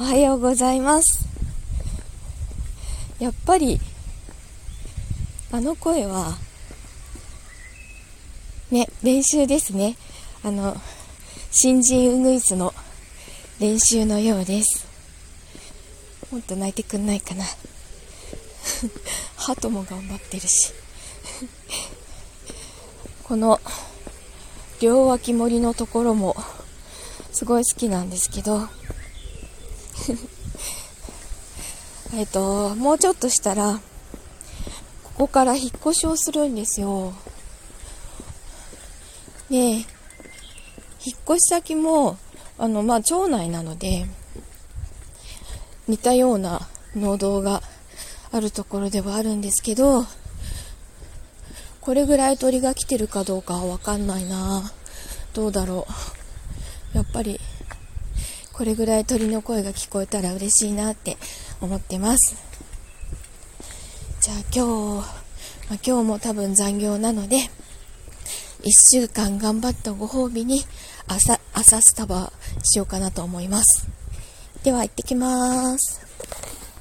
おはようございます。やっぱり、あの声は、ね、練習ですね。あの、新人ウグイスの練習のようです。もっと泣いてくんないかな。鳩も頑張ってるし。この、両脇森のところも、すごい好きなんですけど、えっと、もうちょっとしたら、ここから引っ越しをするんですよ。で、引っ越し先も、あの、まあ、町内なので、似たような農道があるところではあるんですけど、これぐらい鳥が来てるかどうかはわかんないなどうだろう。やっぱり、これぐらい鳥の声が聞こえたら嬉しいなって思ってます。じゃあ今日、まあ、今日も多分残業なので、1週間頑張ったご褒美に朝、朝スタバしようかなと思います。では行ってきます。